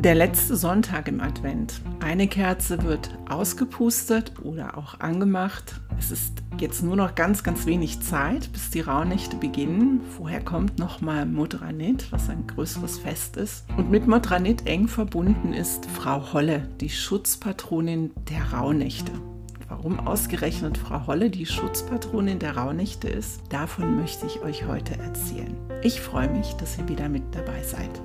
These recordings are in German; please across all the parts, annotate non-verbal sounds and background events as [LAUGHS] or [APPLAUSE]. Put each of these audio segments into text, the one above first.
Der letzte Sonntag im Advent. Eine Kerze wird ausgepustet oder auch angemacht. Es ist jetzt nur noch ganz, ganz wenig Zeit, bis die Rauhnächte beginnen. Vorher kommt nochmal Modranit, was ein größeres Fest ist. Und mit Modranit eng verbunden ist Frau Holle, die Schutzpatronin der Rauhnächte. Warum ausgerechnet Frau Holle die Schutzpatronin der Rauhnächte ist, davon möchte ich euch heute erzählen. Ich freue mich, dass ihr wieder mit dabei seid.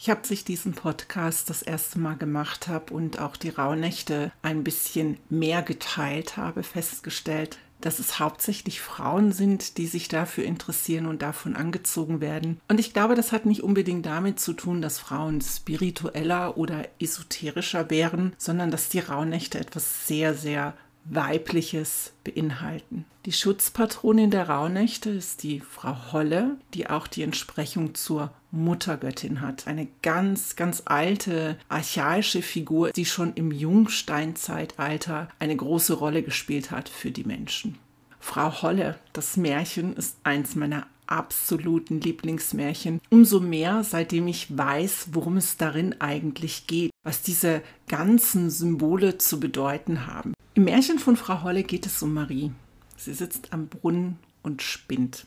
Ich habe, sich diesen Podcast das erste Mal gemacht habe und auch die Rauhnächte ein bisschen mehr geteilt habe, festgestellt, dass es hauptsächlich Frauen sind, die sich dafür interessieren und davon angezogen werden. Und ich glaube, das hat nicht unbedingt damit zu tun, dass Frauen spiritueller oder esoterischer wären, sondern dass die Rauhnächte etwas sehr, sehr Weibliches beinhalten. Die Schutzpatronin der Rauhnächte ist die Frau Holle, die auch die Entsprechung zur Muttergöttin hat. Eine ganz, ganz alte, archaische Figur, die schon im Jungsteinzeitalter eine große Rolle gespielt hat für die Menschen. Frau Holle, das Märchen, ist eins meiner absoluten Lieblingsmärchen. Umso mehr, seitdem ich weiß, worum es darin eigentlich geht, was diese ganzen Symbole zu bedeuten haben. Im Märchen von Frau Holle geht es um Marie. Sie sitzt am Brunnen und spinnt.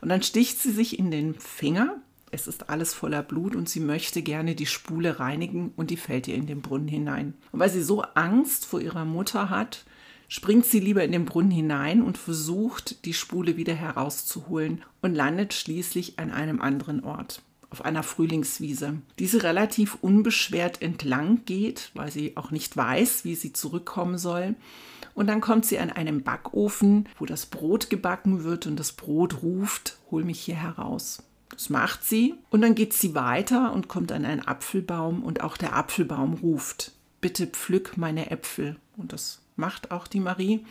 Und dann sticht sie sich in den Finger. Es ist alles voller Blut und sie möchte gerne die Spule reinigen und die fällt ihr in den Brunnen hinein. Und weil sie so Angst vor ihrer Mutter hat, springt sie lieber in den Brunnen hinein und versucht, die Spule wieder herauszuholen und landet schließlich an einem anderen Ort auf einer Frühlingswiese. Diese relativ unbeschwert entlang geht, weil sie auch nicht weiß, wie sie zurückkommen soll. Und dann kommt sie an einem Backofen, wo das Brot gebacken wird und das Brot ruft, hol mich hier heraus. Das macht sie und dann geht sie weiter und kommt an einen Apfelbaum und auch der Apfelbaum ruft, bitte pflück meine Äpfel. Und das macht auch die Marie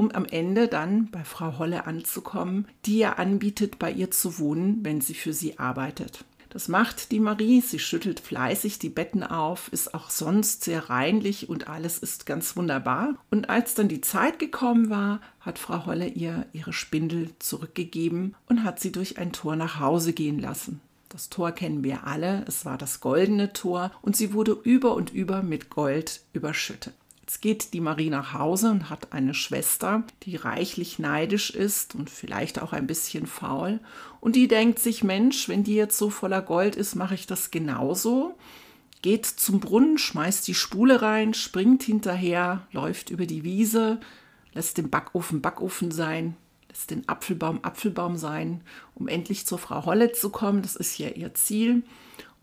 um am Ende dann bei Frau Holle anzukommen, die ihr anbietet, bei ihr zu wohnen, wenn sie für sie arbeitet. Das macht die Marie. Sie schüttelt fleißig die Betten auf, ist auch sonst sehr reinlich und alles ist ganz wunderbar. Und als dann die Zeit gekommen war, hat Frau Holle ihr ihre Spindel zurückgegeben und hat sie durch ein Tor nach Hause gehen lassen. Das Tor kennen wir alle, es war das goldene Tor und sie wurde über und über mit Gold überschüttet. Jetzt geht die Marie nach Hause und hat eine Schwester, die reichlich neidisch ist und vielleicht auch ein bisschen faul. Und die denkt sich, Mensch, wenn die jetzt so voller Gold ist, mache ich das genauso. Geht zum Brunnen, schmeißt die Spule rein, springt hinterher, läuft über die Wiese, lässt den Backofen Backofen sein, lässt den Apfelbaum Apfelbaum sein, um endlich zur Frau Holle zu kommen. Das ist ja ihr Ziel.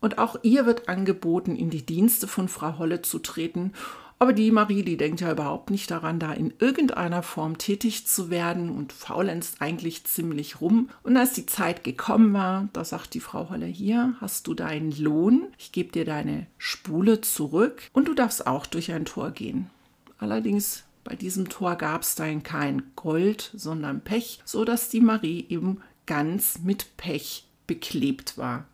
Und auch ihr wird angeboten, in die Dienste von Frau Holle zu treten aber die Marie, die denkt ja überhaupt nicht daran, da in irgendeiner Form tätig zu werden und faulenzt eigentlich ziemlich rum. Und als die Zeit gekommen war, da sagt die Frau Holle, hier hast du deinen Lohn, ich gebe dir deine Spule zurück und du darfst auch durch ein Tor gehen. Allerdings bei diesem Tor gab es dann kein Gold, sondern Pech, so dass die Marie eben ganz mit Pech beklebt war.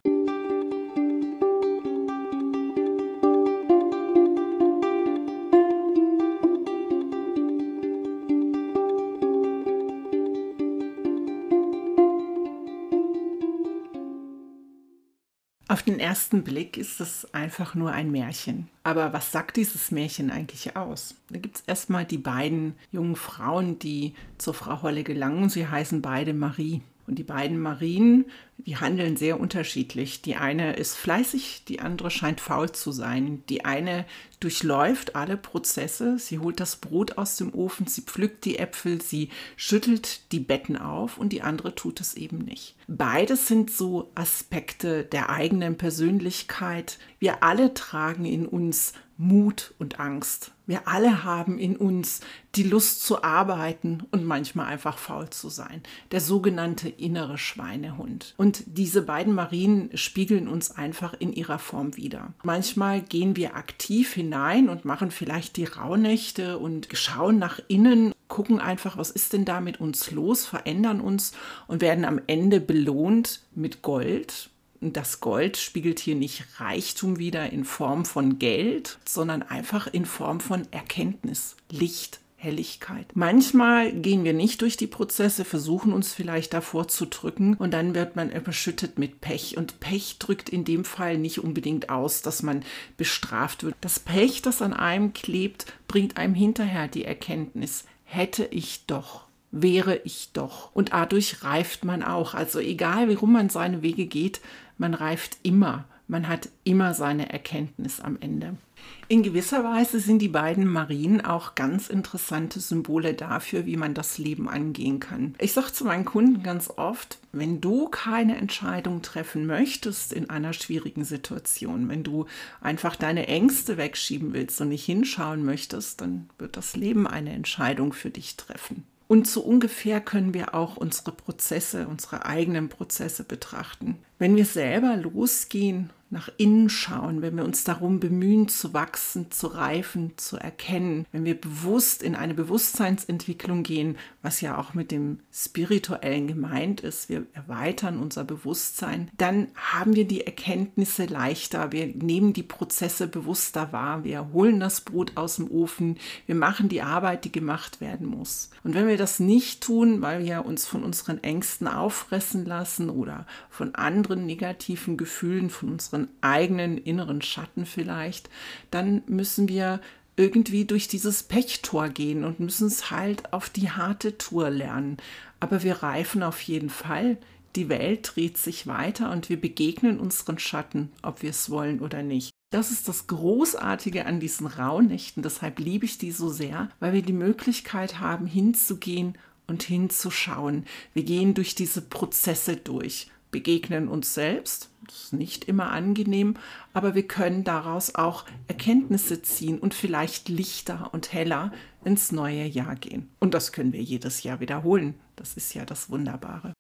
Auf den ersten Blick ist es einfach nur ein Märchen. Aber was sagt dieses Märchen eigentlich aus? Da gibt es erstmal die beiden jungen Frauen, die zur Frau Holle gelangen. Sie heißen beide Marie. Und die beiden Marien, die handeln sehr unterschiedlich. Die eine ist fleißig, die andere scheint faul zu sein. Die eine durchläuft alle Prozesse. Sie holt das Brot aus dem Ofen, sie pflückt die Äpfel, sie schüttelt die Betten auf und die andere tut es eben nicht. Beides sind so Aspekte der eigenen Persönlichkeit. Wir alle tragen in uns Mut und Angst. Wir alle haben in uns die Lust zu arbeiten und manchmal einfach faul zu sein. Der sogenannte innere Schweinehund. Und diese beiden Marien spiegeln uns einfach in ihrer Form wieder. Manchmal gehen wir aktiv hinein und machen vielleicht die Rauhnächte und schauen nach innen, gucken einfach, was ist denn da mit uns los, verändern uns und werden am Ende belohnt mit Gold das Gold spiegelt hier nicht Reichtum wieder in Form von Geld, sondern einfach in Form von Erkenntnis, Licht, Helligkeit. Manchmal gehen wir nicht durch die Prozesse, versuchen uns vielleicht davor zu drücken und dann wird man überschüttet mit Pech. Und Pech drückt in dem Fall nicht unbedingt aus, dass man bestraft wird. Das Pech, das an einem klebt, bringt einem hinterher die Erkenntnis, hätte ich doch wäre ich doch. Und dadurch reift man auch. Also egal, wie rum man seine Wege geht, man reift immer. Man hat immer seine Erkenntnis am Ende. In gewisser Weise sind die beiden Marien auch ganz interessante Symbole dafür, wie man das Leben angehen kann. Ich sage zu meinen Kunden ganz oft, wenn du keine Entscheidung treffen möchtest in einer schwierigen Situation, wenn du einfach deine Ängste wegschieben willst und nicht hinschauen möchtest, dann wird das Leben eine Entscheidung für dich treffen. Und so ungefähr können wir auch unsere Prozesse, unsere eigenen Prozesse betrachten. Wenn wir selber losgehen nach innen schauen, wenn wir uns darum bemühen, zu wachsen, zu reifen, zu erkennen, wenn wir bewusst in eine Bewusstseinsentwicklung gehen, was ja auch mit dem Spirituellen gemeint ist, wir erweitern unser Bewusstsein, dann haben wir die Erkenntnisse leichter, wir nehmen die Prozesse bewusster wahr, wir holen das Brot aus dem Ofen, wir machen die Arbeit, die gemacht werden muss. Und wenn wir das nicht tun, weil wir uns von unseren Ängsten auffressen lassen oder von anderen negativen Gefühlen, von unseren eigenen inneren Schatten vielleicht, dann müssen wir irgendwie durch dieses Pechtor gehen und müssen es halt auf die harte Tour lernen. Aber wir reifen auf jeden Fall. Die Welt dreht sich weiter und wir begegnen unseren Schatten, ob wir es wollen oder nicht. Das ist das Großartige an diesen Rauhnächten. Deshalb liebe ich die so sehr, weil wir die Möglichkeit haben, hinzugehen und hinzuschauen. Wir gehen durch diese Prozesse durch begegnen uns selbst. Das ist nicht immer angenehm, aber wir können daraus auch Erkenntnisse ziehen und vielleicht lichter und heller ins neue Jahr gehen. Und das können wir jedes Jahr wiederholen. Das ist ja das Wunderbare.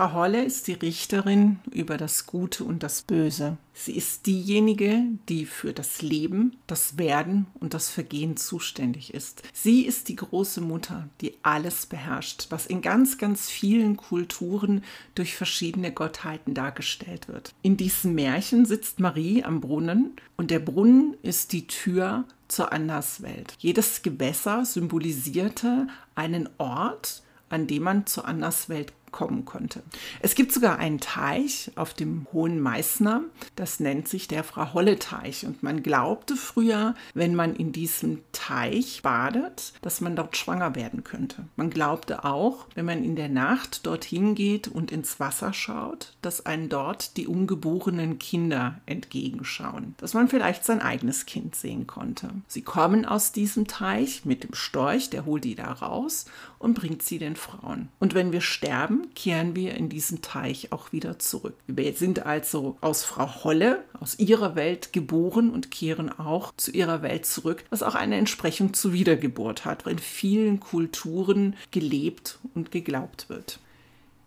Frau Holle ist die Richterin über das Gute und das Böse. Sie ist diejenige, die für das Leben, das Werden und das Vergehen zuständig ist. Sie ist die große Mutter, die alles beherrscht, was in ganz, ganz vielen Kulturen durch verschiedene Gottheiten dargestellt wird. In diesem Märchen sitzt Marie am Brunnen und der Brunnen ist die Tür zur Anderswelt. Jedes Gewässer symbolisierte einen Ort, an dem man zur Anderswelt kommen konnte. Es gibt sogar einen Teich auf dem Hohen Meißner, das nennt sich der Frau Holle Teich und man glaubte früher, wenn man in diesem Teich badet, dass man dort schwanger werden könnte. Man glaubte auch, wenn man in der Nacht dorthin geht und ins Wasser schaut, dass einen dort die ungeborenen Kinder entgegenschauen, dass man vielleicht sein eigenes Kind sehen konnte. Sie kommen aus diesem Teich mit dem Storch, der holt die da raus und bringt sie den Frauen. Und wenn wir sterben, kehren wir in diesen Teich auch wieder zurück. Wir sind also aus Frau Holle, aus ihrer Welt geboren und kehren auch zu ihrer Welt zurück, was auch eine Entsprechung zur Wiedergeburt hat, in vielen Kulturen gelebt und geglaubt wird.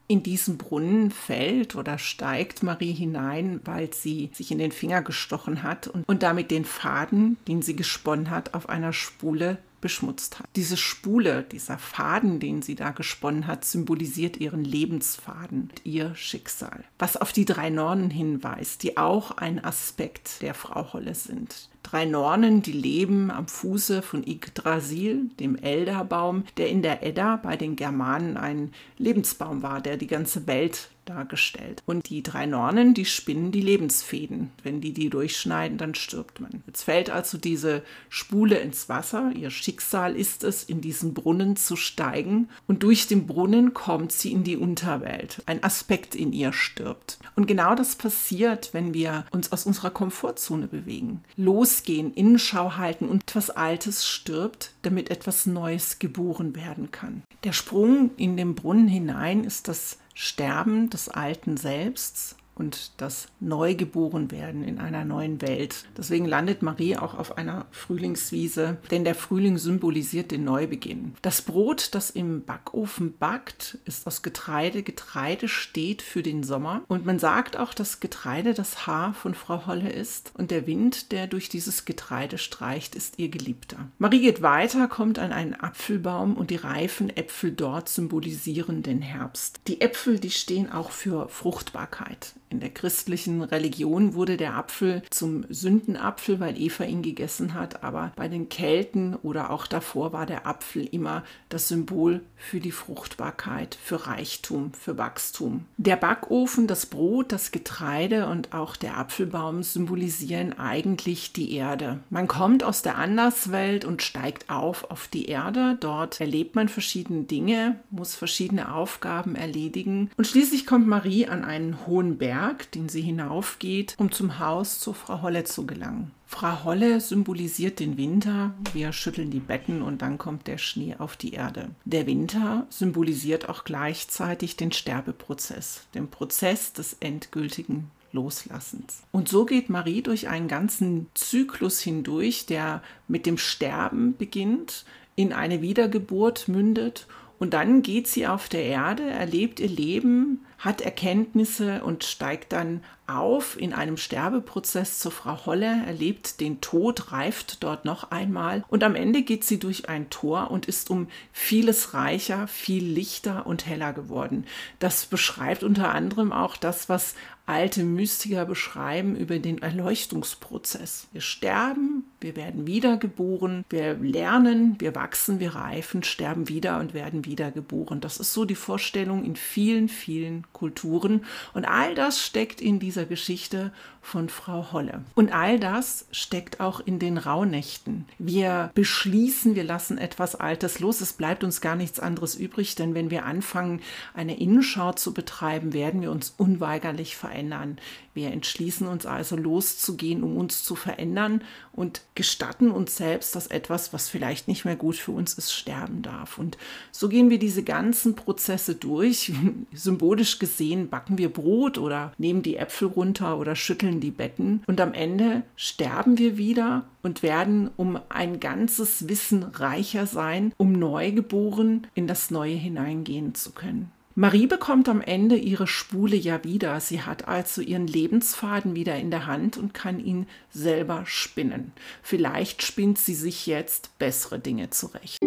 In diesen Brunnen fällt oder steigt Marie hinein, weil sie sich in den Finger gestochen hat und, und damit den Faden, den sie gesponnen hat, auf einer Spule beschmutzt hat. Diese Spule, dieser Faden, den sie da gesponnen hat, symbolisiert ihren Lebensfaden, ihr Schicksal. Was auf die drei Nornen hinweist, die auch ein Aspekt der Frau Holle sind. Drei Nornen, die leben am Fuße von Yggdrasil, dem Elderbaum, der in der Edda bei den Germanen ein Lebensbaum war, der die ganze Welt dargestellt. Und die drei Nornen, die spinnen die Lebensfäden. Wenn die die durchschneiden, dann stirbt man. Jetzt fällt also diese Spule ins Wasser. Ihr Schicksal ist es, in diesen Brunnen zu steigen. Und durch den Brunnen kommt sie in die Unterwelt. Ein Aspekt in ihr stirbt. Und genau das passiert, wenn wir uns aus unserer Komfortzone bewegen. Losgehen, Innenschau halten und etwas Altes stirbt, damit etwas Neues geboren werden kann. Der Sprung in den Brunnen hinein ist das Sterben des alten Selbsts und das Neugeborenwerden in einer neuen Welt. Deswegen landet Marie auch auf einer Frühlingswiese, denn der Frühling symbolisiert den Neubeginn. Das Brot, das im Backofen backt, ist aus Getreide. Getreide steht für den Sommer und man sagt auch, dass Getreide das Haar von Frau Holle ist und der Wind, der durch dieses Getreide streicht, ist ihr Geliebter. Marie geht weiter, kommt an einen Apfelbaum und die reifen Äpfel dort symbolisieren den Herbst. Die Äpfel, die stehen auch für Fruchtbarkeit. In der christlichen Religion wurde der Apfel zum Sündenapfel, weil Eva ihn gegessen hat, aber bei den Kelten oder auch davor war der Apfel immer das Symbol für die Fruchtbarkeit, für Reichtum, für Wachstum. Der Backofen, das Brot, das Getreide und auch der Apfelbaum symbolisieren eigentlich die Erde. Man kommt aus der Anderswelt und steigt auf auf die Erde. Dort erlebt man verschiedene Dinge, muss verschiedene Aufgaben erledigen und schließlich kommt Marie an einen hohen Berg Berg, den sie hinaufgeht, um zum Haus zu Frau Holle zu gelangen. Frau Holle symbolisiert den Winter. Wir schütteln die Betten und dann kommt der Schnee auf die Erde. Der Winter symbolisiert auch gleichzeitig den Sterbeprozess, den Prozess des endgültigen Loslassens. Und so geht Marie durch einen ganzen Zyklus hindurch, der mit dem Sterben beginnt, in eine Wiedergeburt mündet und dann geht sie auf der Erde, erlebt ihr Leben, hat Erkenntnisse und steigt dann auf in einem Sterbeprozess zur Frau Holle, erlebt den Tod, reift dort noch einmal und am Ende geht sie durch ein Tor und ist um vieles reicher, viel lichter und heller geworden. Das beschreibt unter anderem auch das, was alte Mystiker beschreiben über den Erleuchtungsprozess. Wir sterben, wir werden wiedergeboren, wir lernen, wir wachsen, wir reifen, sterben wieder und werden wiedergeboren. Das ist so die Vorstellung in vielen, vielen Kulturen. Und all das steckt in dieser Geschichte von Frau Holle. Und all das steckt auch in den Rauhnächten. Wir beschließen, wir lassen etwas Altes los. Es bleibt uns gar nichts anderes übrig, denn wenn wir anfangen, eine Innenschau zu betreiben, werden wir uns unweigerlich verändern. Wir entschließen uns also loszugehen, um uns zu verändern und gestatten uns selbst, dass etwas, was vielleicht nicht mehr gut für uns ist, sterben darf. Und so gehen wir diese ganzen Prozesse durch. [LAUGHS] Symbolisch gesehen backen wir Brot oder nehmen die Äpfel runter oder schütteln die Betten. Und am Ende sterben wir wieder und werden um ein ganzes Wissen reicher sein, um neu geboren in das Neue hineingehen zu können. Marie bekommt am Ende ihre Spule ja wieder. Sie hat also ihren Lebensfaden wieder in der Hand und kann ihn selber spinnen. Vielleicht spinnt sie sich jetzt bessere Dinge zurecht.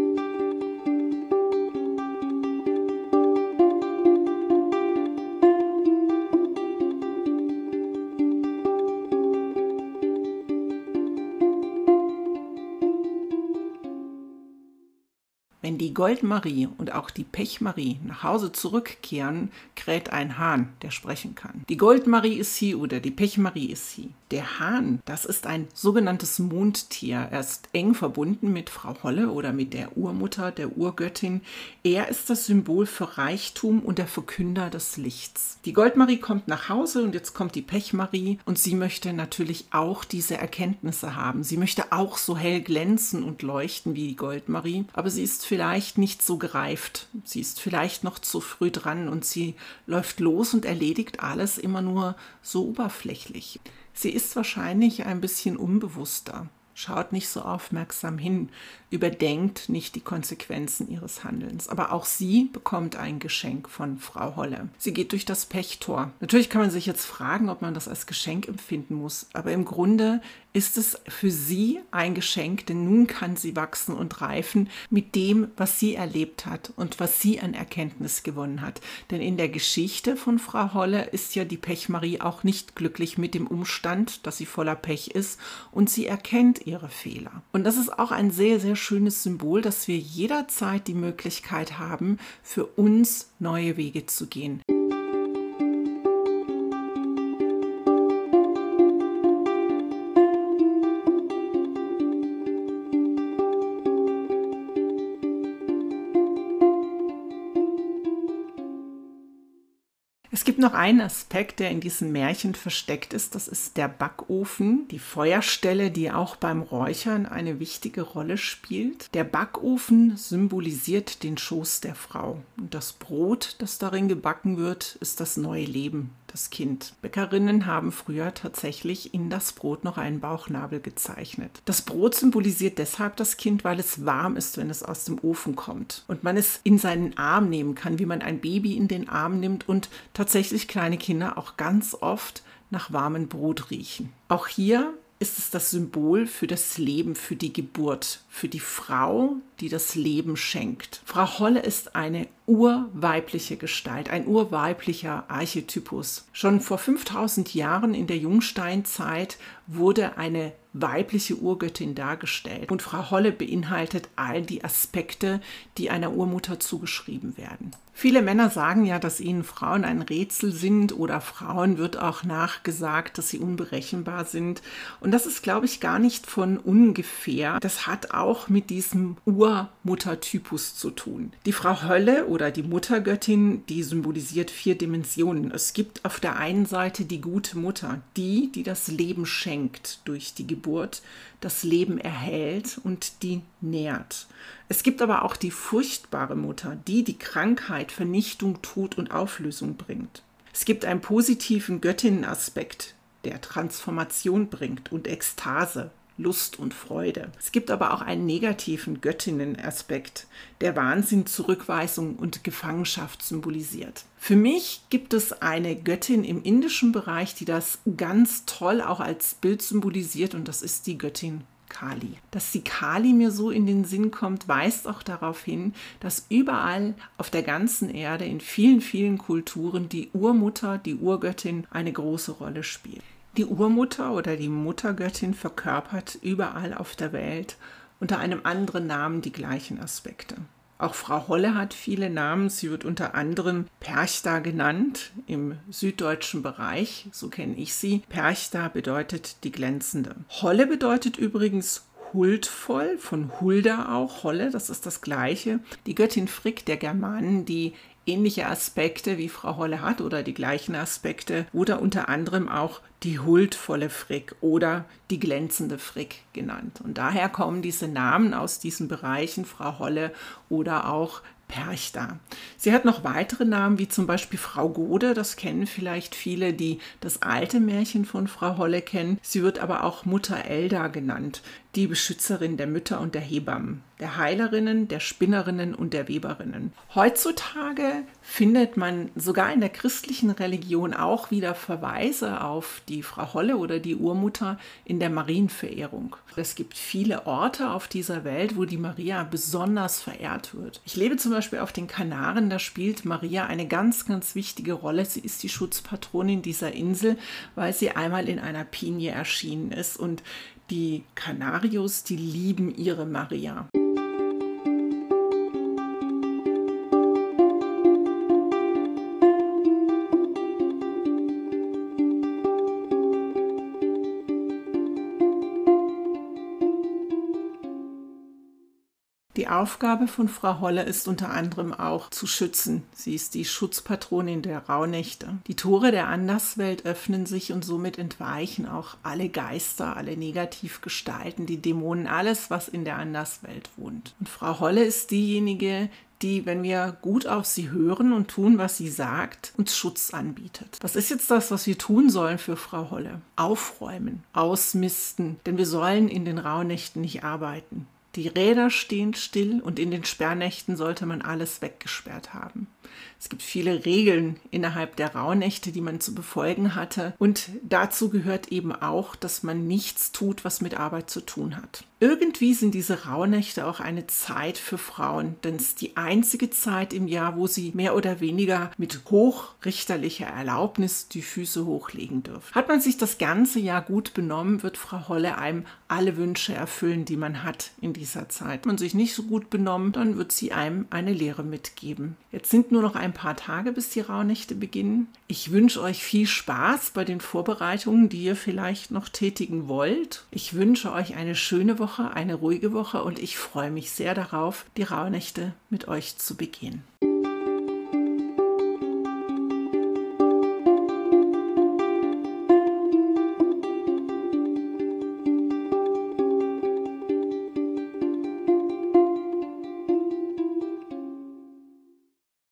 Goldmarie und auch die Pechmarie nach Hause zurückkehren, kräht ein Hahn, der sprechen kann. Die Goldmarie ist sie oder die Pechmarie ist sie. Der Hahn, das ist ein sogenanntes Mondtier. Er ist eng verbunden mit Frau Holle oder mit der Urmutter, der Urgöttin. Er ist das Symbol für Reichtum und der Verkünder des Lichts. Die Goldmarie kommt nach Hause und jetzt kommt die Pechmarie und sie möchte natürlich auch diese Erkenntnisse haben. Sie möchte auch so hell glänzen und leuchten wie die Goldmarie, aber sie ist vielleicht nicht so gereift. Sie ist vielleicht noch zu früh dran und sie läuft los und erledigt alles immer nur so oberflächlich. Sie ist wahrscheinlich ein bisschen unbewusster schaut nicht so aufmerksam hin, überdenkt nicht die Konsequenzen ihres Handelns. Aber auch sie bekommt ein Geschenk von Frau Holle. Sie geht durch das Pechtor. Natürlich kann man sich jetzt fragen, ob man das als Geschenk empfinden muss, aber im Grunde ist es für sie ein Geschenk, denn nun kann sie wachsen und reifen mit dem, was sie erlebt hat und was sie an Erkenntnis gewonnen hat. Denn in der Geschichte von Frau Holle ist ja die Pechmarie auch nicht glücklich mit dem Umstand, dass sie voller Pech ist und sie erkennt ihre Fehler. Und das ist auch ein sehr, sehr schönes Symbol, dass wir jederzeit die Möglichkeit haben, für uns neue Wege zu gehen. Noch einen Aspekt, der in diesem Märchen versteckt ist. Das ist der Backofen, die Feuerstelle, die auch beim Räuchern eine wichtige Rolle spielt. Der Backofen symbolisiert den Schoß der Frau. Und das Brot, das darin gebacken wird, ist das neue Leben, das Kind. Bäckerinnen haben früher tatsächlich in das Brot noch einen Bauchnabel gezeichnet. Das Brot symbolisiert deshalb das Kind, weil es warm ist, wenn es aus dem Ofen kommt und man es in seinen Arm nehmen kann, wie man ein Baby in den Arm nimmt und tatsächlich kleine Kinder auch ganz oft nach warmem Brot riechen. Auch hier ist es das Symbol für das Leben, für die Geburt, für die Frau, die das Leben schenkt. Frau Holle ist eine urweibliche Gestalt, ein urweiblicher Archetypus. Schon vor 5000 Jahren in der Jungsteinzeit wurde eine weibliche Urgöttin dargestellt. Und Frau Holle beinhaltet all die Aspekte, die einer Urmutter zugeschrieben werden. Viele Männer sagen ja, dass ihnen Frauen ein Rätsel sind oder Frauen wird auch nachgesagt, dass sie unberechenbar sind. Und das ist, glaube ich, gar nicht von ungefähr. Das hat auch mit diesem Urmuttertypus zu tun. Die Frau Hölle oder die Muttergöttin, die symbolisiert vier Dimensionen. Es gibt auf der einen Seite die gute Mutter, die, die das Leben schenkt durch die Geburt, das Leben erhält und die nährt. Es gibt aber auch die furchtbare Mutter, die die Krankheit, Vernichtung, Tod und Auflösung bringt. Es gibt einen positiven Göttinnenaspekt, der Transformation bringt und Ekstase, Lust und Freude. Es gibt aber auch einen negativen Göttinnenaspekt, der Wahnsinn, Zurückweisung und Gefangenschaft symbolisiert. Für mich gibt es eine Göttin im indischen Bereich, die das ganz toll auch als Bild symbolisiert und das ist die Göttin Kali. Dass die Kali mir so in den Sinn kommt, weist auch darauf hin, dass überall auf der ganzen Erde in vielen, vielen Kulturen die Urmutter, die Urgöttin eine große Rolle spielt. Die Urmutter oder die Muttergöttin verkörpert überall auf der Welt unter einem anderen Namen die gleichen Aspekte. Auch Frau Holle hat viele Namen. Sie wird unter anderem Perchta genannt im süddeutschen Bereich, so kenne ich sie. Perchta bedeutet die glänzende. Holle bedeutet übrigens huldvoll, von Hulda auch, Holle, das ist das gleiche. Die Göttin Frick der Germanen, die ähnliche Aspekte wie Frau Holle hat oder die gleichen Aspekte oder unter anderem auch die huldvolle Frick oder die glänzende Frick genannt. Und daher kommen diese Namen aus diesen Bereichen, Frau Holle oder auch Perchta. Sie hat noch weitere Namen, wie zum Beispiel Frau Gode, das kennen vielleicht viele, die das alte Märchen von Frau Holle kennen. Sie wird aber auch Mutter Elda genannt, die Beschützerin der Mütter und der Hebammen, der Heilerinnen, der Spinnerinnen und der Weberinnen. Heutzutage findet man sogar in der christlichen Religion auch wieder Verweise auf die Frau Holle oder die Urmutter in der Marienverehrung. Es gibt viele Orte auf dieser Welt, wo die Maria besonders verehrt wird. Ich lebe zum Beispiel auf den Kanaren, da spielt Maria eine ganz, ganz wichtige Rolle. Sie ist die Schutzpatronin dieser Insel, weil sie einmal in einer Pinie erschienen ist und die Kanarios, die lieben ihre Maria. Aufgabe von Frau Holle ist unter anderem auch zu schützen. Sie ist die Schutzpatronin der Rauhnächte. Die Tore der Anderswelt öffnen sich und somit entweichen auch alle Geister, alle Negativgestalten, die Dämonen, alles, was in der Anderswelt wohnt. Und Frau Holle ist diejenige, die, wenn wir gut auf sie hören und tun, was sie sagt, uns Schutz anbietet. Was ist jetzt das, was wir tun sollen für Frau Holle? Aufräumen, ausmisten, denn wir sollen in den Rauhnächten nicht arbeiten. Die Räder stehen still und in den Sperrnächten sollte man alles weggesperrt haben. Es gibt viele Regeln innerhalb der Rauhnächte, die man zu befolgen hatte. Und dazu gehört eben auch, dass man nichts tut, was mit Arbeit zu tun hat. Irgendwie sind diese Rauhnächte auch eine Zeit für Frauen, denn es ist die einzige Zeit im Jahr, wo sie mehr oder weniger mit hochrichterlicher Erlaubnis die Füße hochlegen dürfen. Hat man sich das ganze Jahr gut benommen, wird Frau Holle einem alle Wünsche erfüllen, die man hat in dieser Zeit. Hat man sich nicht so gut benommen, dann wird sie einem eine Lehre mitgeben. Jetzt sind nur noch paar Tage, bis die Rauhnächte beginnen. Ich wünsche euch viel Spaß bei den Vorbereitungen, die ihr vielleicht noch tätigen wollt. Ich wünsche euch eine schöne Woche, eine ruhige Woche und ich freue mich sehr darauf, die Rauhnächte mit euch zu begehen.